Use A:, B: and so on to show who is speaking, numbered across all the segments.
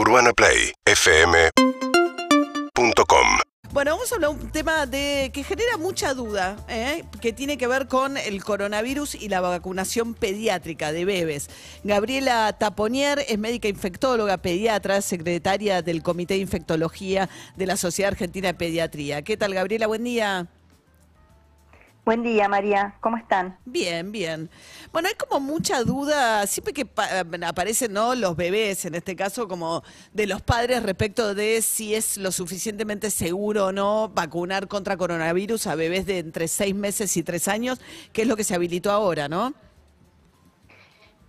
A: UrbanaPlayFM.com
B: Bueno, vamos a hablar de un tema de, que genera mucha duda, ¿eh? que tiene que ver con el coronavirus y la vacunación pediátrica de bebés. Gabriela Taponier es médica infectóloga, pediatra, secretaria del Comité de Infectología de la Sociedad Argentina de Pediatría. ¿Qué tal, Gabriela? Buen día.
C: Buen día, María. ¿Cómo están?
B: Bien, bien. Bueno, hay como mucha duda, siempre que pa- aparecen ¿no? los bebés, en este caso, como de los padres respecto de si es lo suficientemente seguro o no vacunar contra coronavirus a bebés de entre seis meses y tres años, que es lo que se habilitó ahora, ¿no?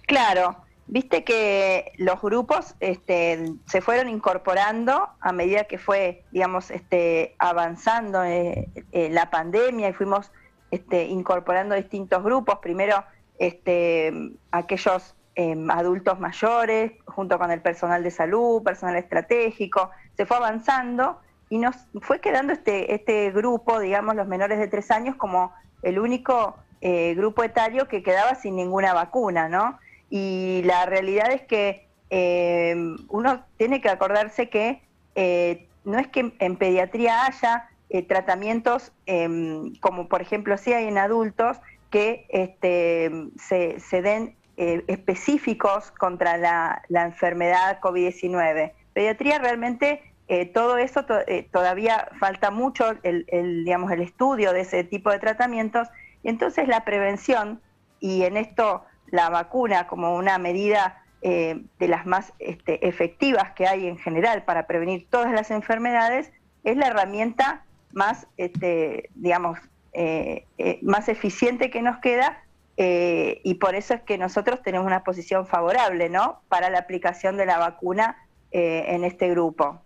C: Claro, viste que los grupos este, se fueron incorporando a medida que fue, digamos, este, avanzando eh, eh, la pandemia y fuimos este, incorporando distintos grupos. Primero, este, aquellos em, adultos mayores, junto con el personal de salud, personal estratégico, se fue avanzando y nos fue quedando este, este grupo, digamos, los menores de tres años, como el único eh, grupo etario que quedaba sin ninguna vacuna, ¿no? Y la realidad es que eh, uno tiene que acordarse que eh, no es que en pediatría haya eh, tratamientos em, como por ejemplo si hay en adultos que este, se, den eh, específicos contra la, la enfermedad COVID-19. Pediatría realmente eh, todo eso to- todavía falta mucho el, digamos, el estudio de ese tipo de tratamientos entonces la prevención y en esto la vacuna como una medida de las más este, efectivas que hay en general para prevenir todas las enfermedades es la herramienta más, este, digamos, eh, eh, más eficiente que nos queda eh, y por eso es que nosotros tenemos una posición favorable, ¿no? Para la aplicación de la vacuna eh, en este grupo.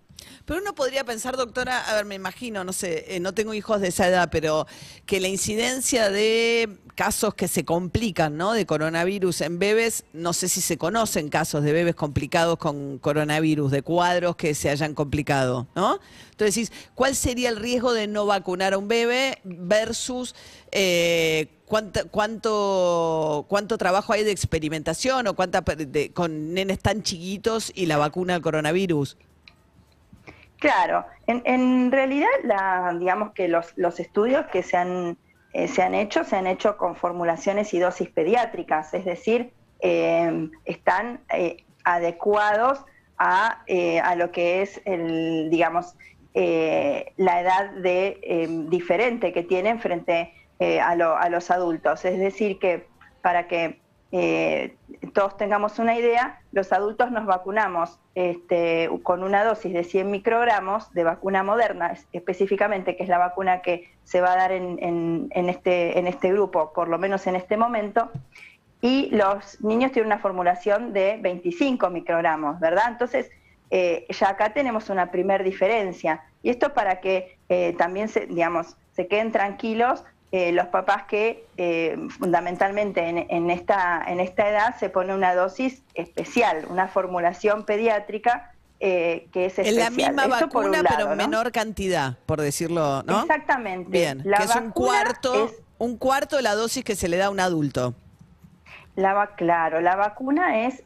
B: Pero uno podría pensar, doctora, a ver, me imagino, no sé, eh, no tengo hijos de esa edad, pero que la incidencia de casos que se complican, ¿no? De coronavirus en bebés, no sé si se conocen casos de bebés complicados con coronavirus, de cuadros que se hayan complicado, ¿no? Entonces, ¿cuál sería el riesgo de no vacunar a un bebé versus eh, cuánta- cuánto, cuánto trabajo hay de experimentación o cuánta de- con nenes tan chiquitos y la vacuna al coronavirus?
C: Claro, en, realidad, digamos que los, estudios que se han, eh, se han hecho, se han hecho con formulaciones y dosis pediátricas, es decir, eh, están eh, adecuados a, a lo que es, el, digamos, la edad de, diferente que tienen frente a los adultos. Es decir, que para que eh, todos tengamos una idea, los adultos nos vacunamos este, con una dosis de 100 microgramos de vacuna moderna, es- específicamente, que es la vacuna que se va a dar en, en- en este, en este grupo, por lo menos en este momento, y los niños tienen una formulación de 25 microgramos, ¿verdad? Entonces, eh, ya acá tenemos una primer diferencia. Y esto para que eh, también, se, digamos, se queden tranquilos eh, los papás que eh, fundamentalmente en, en esta, en esta edad se pone una dosis especial, una formulación pediátrica eh, que es
B: Es
C: especial.
B: la misma
C: Esto
B: vacuna, pero en
C: ¿no?
B: menor cantidad, por decirlo, ¿no?
C: Exactamente.
B: Bien,
C: La
B: que es un cuarto,
C: es-
B: un cuarto de la dosis que se le da a un adulto.
C: La, va- claro, la vacuna es,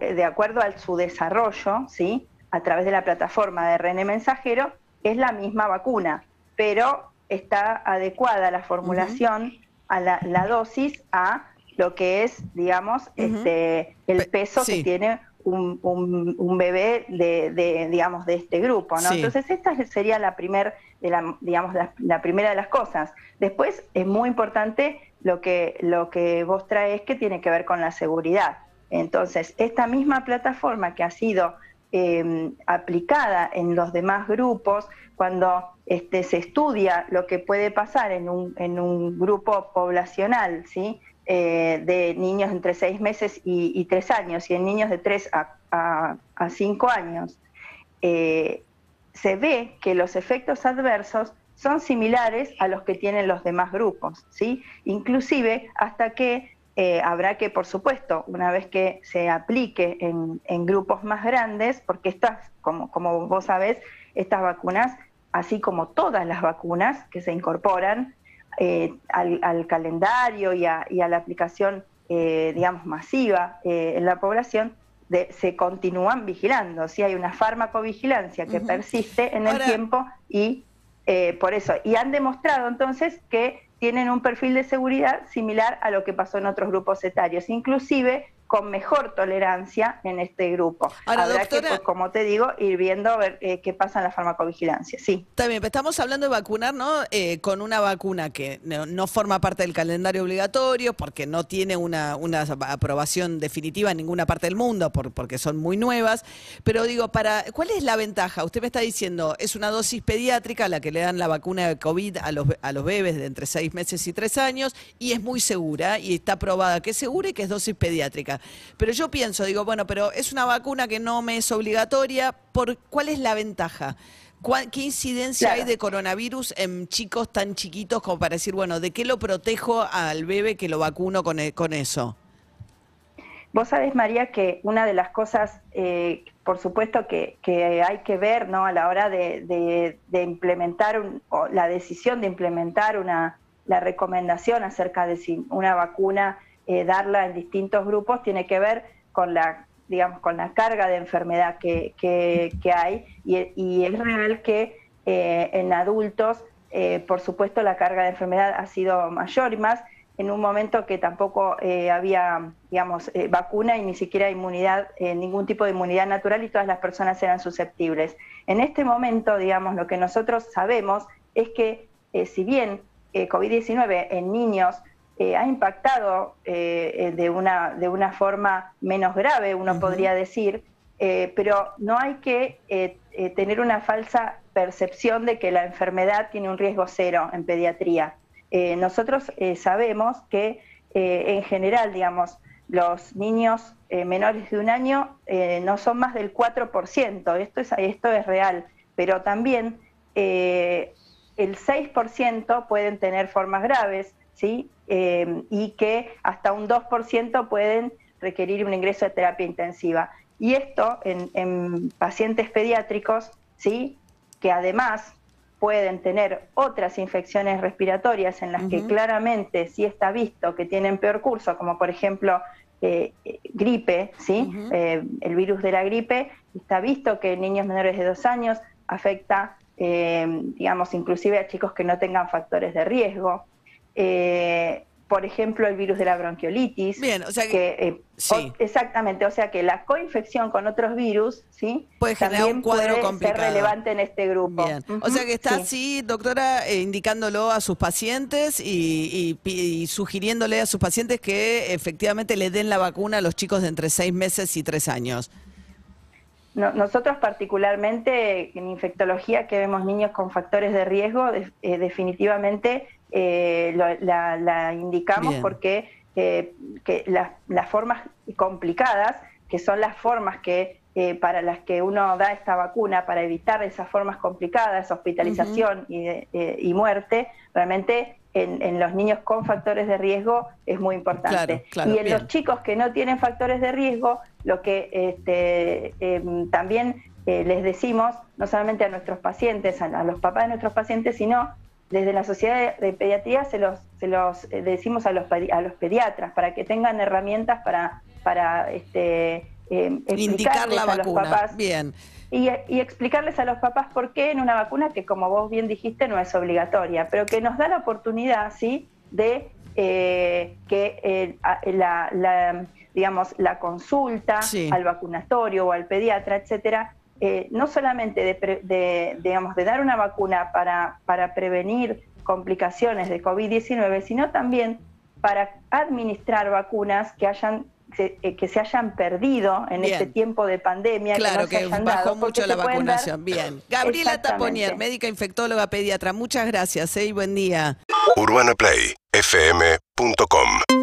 C: eh, de acuerdo a su desarrollo, ¿sí? a través de la plataforma de RN mensajero, es la misma vacuna, pero está adecuada la formulación a la, la dosis a lo que es, digamos, este, el
B: Pe-
C: peso
B: sí.
C: que tiene un, un- un bebé de, de, digamos, de este grupo, ¿no?
B: Sí.
C: Entonces esta sería la primer, de la, digamos, la, la primera de las cosas. Después es muy importante lo que, lo que vos traes que tiene que ver con la seguridad. Entonces, esta misma plataforma que ha sido eh, aplicada en los demás grupos, cuando este, se estudia lo que puede pasar en un, en un grupo poblacional, ¿sí? Eh, de niños entre seis meses y, tres años, y en niños de tres a, a, a cinco años, eh, se ve que los efectos adversos son similares a los que tienen los demás grupos, ¿sí? Inclusive hasta que eh, habrá que, por supuesto, una vez que se aplique en, en grupos más grandes, porque estas, como, como vos sabés, estas vacunas, así como todas las vacunas que se incorporan eh, al, al, calendario y a, y a la aplicación, eh, digamos, masiva eh, en la población, se continúan vigilando. Si hay una farmacovigilancia que persiste en el tiempo y eh, por eso. Y han demostrado entonces que tienen un perfil de seguridad similar a lo que pasó en otros grupos etarios. Inclusive con mejor tolerancia en este grupo.
B: Ahora, Habrá que, pues,
C: como te digo, ir viendo a ver eh, qué pasa en la farmacovigilancia. Sí.
B: Pero estamos hablando de vacunar, ¿no? Eh, con una vacuna que no, forma parte del calendario obligatorio porque no tiene una, una aprobación definitiva en ninguna parte del mundo por, porque son muy nuevas. Pero digo, para ¿cuál es la ventaja? Usted me está diciendo, es una dosis pediátrica la que le dan la vacuna de COVID a los, a los bebés de entre seis meses y tres años y es muy segura y está probada que es segura y que es dosis pediátrica. Pero yo pienso, digo, bueno, pero es una vacuna que no me es obligatoria, ¿por cuál es la ventaja? ¿Qué incidencia hay de coronavirus en chicos tan chiquitos como para decir, bueno, ¿de qué lo protejo al bebé que lo vacuno con, e, con eso?
C: Vos sabés, María, que una de las cosas, eh, por supuesto, que, hay que ver ¿no? a la hora de, implementar la decisión de implementar una, la recomendación acerca de si una vacuna eh, darla en distintos grupos tiene que ver con la digamos con la carga de enfermedad que, que, hay. Y, es real que eh, en adultos eh, por supuesto la carga de enfermedad ha sido mayor y más en un momento que tampoco había digamos vacuna y ni siquiera inmunidad ningún tipo de inmunidad natural y todas las personas eran susceptibles. En este momento digamos lo que nosotros sabemos es que si bien COVID-19 en niños eh, ha impactado eh, eh, de, una, de una forma menos grave, uno podría decir, pero no hay que tener una falsa percepción de que la enfermedad tiene un riesgo cero en pediatría. nosotros sabemos que en general, digamos, los niños menores de un año no son más del 4%, esto es, esto es real, pero también el 6% pueden tener formas graves, ¿sí? Eh, y que hasta un 2% pueden requerir un ingreso de terapia intensiva. Y esto en, pacientes pediátricos, ¿sí? que además pueden tener otras infecciones respiratorias en las que claramente sí está visto que tienen peor curso, como por ejemplo eh, gripe, ¿sí? Eh, el virus de la gripe, está visto que en niños menores de dos años afecta, digamos, inclusive a chicos que no tengan factores de riesgo. Eh, por ejemplo, el virus de la bronquiolitis.
B: Bien, o sea que,
C: eh, sí. exactamente, o sea que la coinfección con otros virus, sí,
B: puede generar un cuadro complicado.
C: ser relevante en este grupo.
B: Bien. o sea que está así, doctora, eh, indicándolo a sus pacientes y, sugiriéndole a sus pacientes que efectivamente le den la vacuna a los chicos de entre seis meses y tres años.
C: nosotros particularmente en infectología que vemos niños con factores de riesgo, definitivamente eh, la, indicamos porque eh, que las formas complicadas, que son las formas que eh, para las que uno da esta vacuna para evitar esas formas complicadas, hospitalización y, muerte, realmente en, los niños con factores de riesgo es muy importante. y en los chicos que no tienen factores de riesgo, lo que este, em, también les decimos, no solamente a nuestros pacientes, a, los papás de nuestros pacientes, sino desde la Sociedad de Pediatría se los, se los eh, decimos a los, a los pediatras para que tengan herramientas para, para este,
B: eh, a los papás. Bien.
C: Y, explicarles a los papás por qué en una vacuna que, como vos bien dijiste, no es obligatoria, pero que nos da la oportunidad, ¿sí?, de eh, que la, digamos, la consulta al vacunatorio o al pediatra, etcétera, eh, no solamente de, digamos, de dar una vacuna para, para prevenir complicaciones de COVID-19, sino también para administrar vacunas que hayan eh, que se hayan perdido en este tiempo de pandemia.
B: Claro,
C: que,
B: no bajó mucho la vacunación. Bien. Gabriela Taponier, médica infectóloga pediatra, muchas gracias ¿eh? y buen día.
A: UrbanaPlayFM.com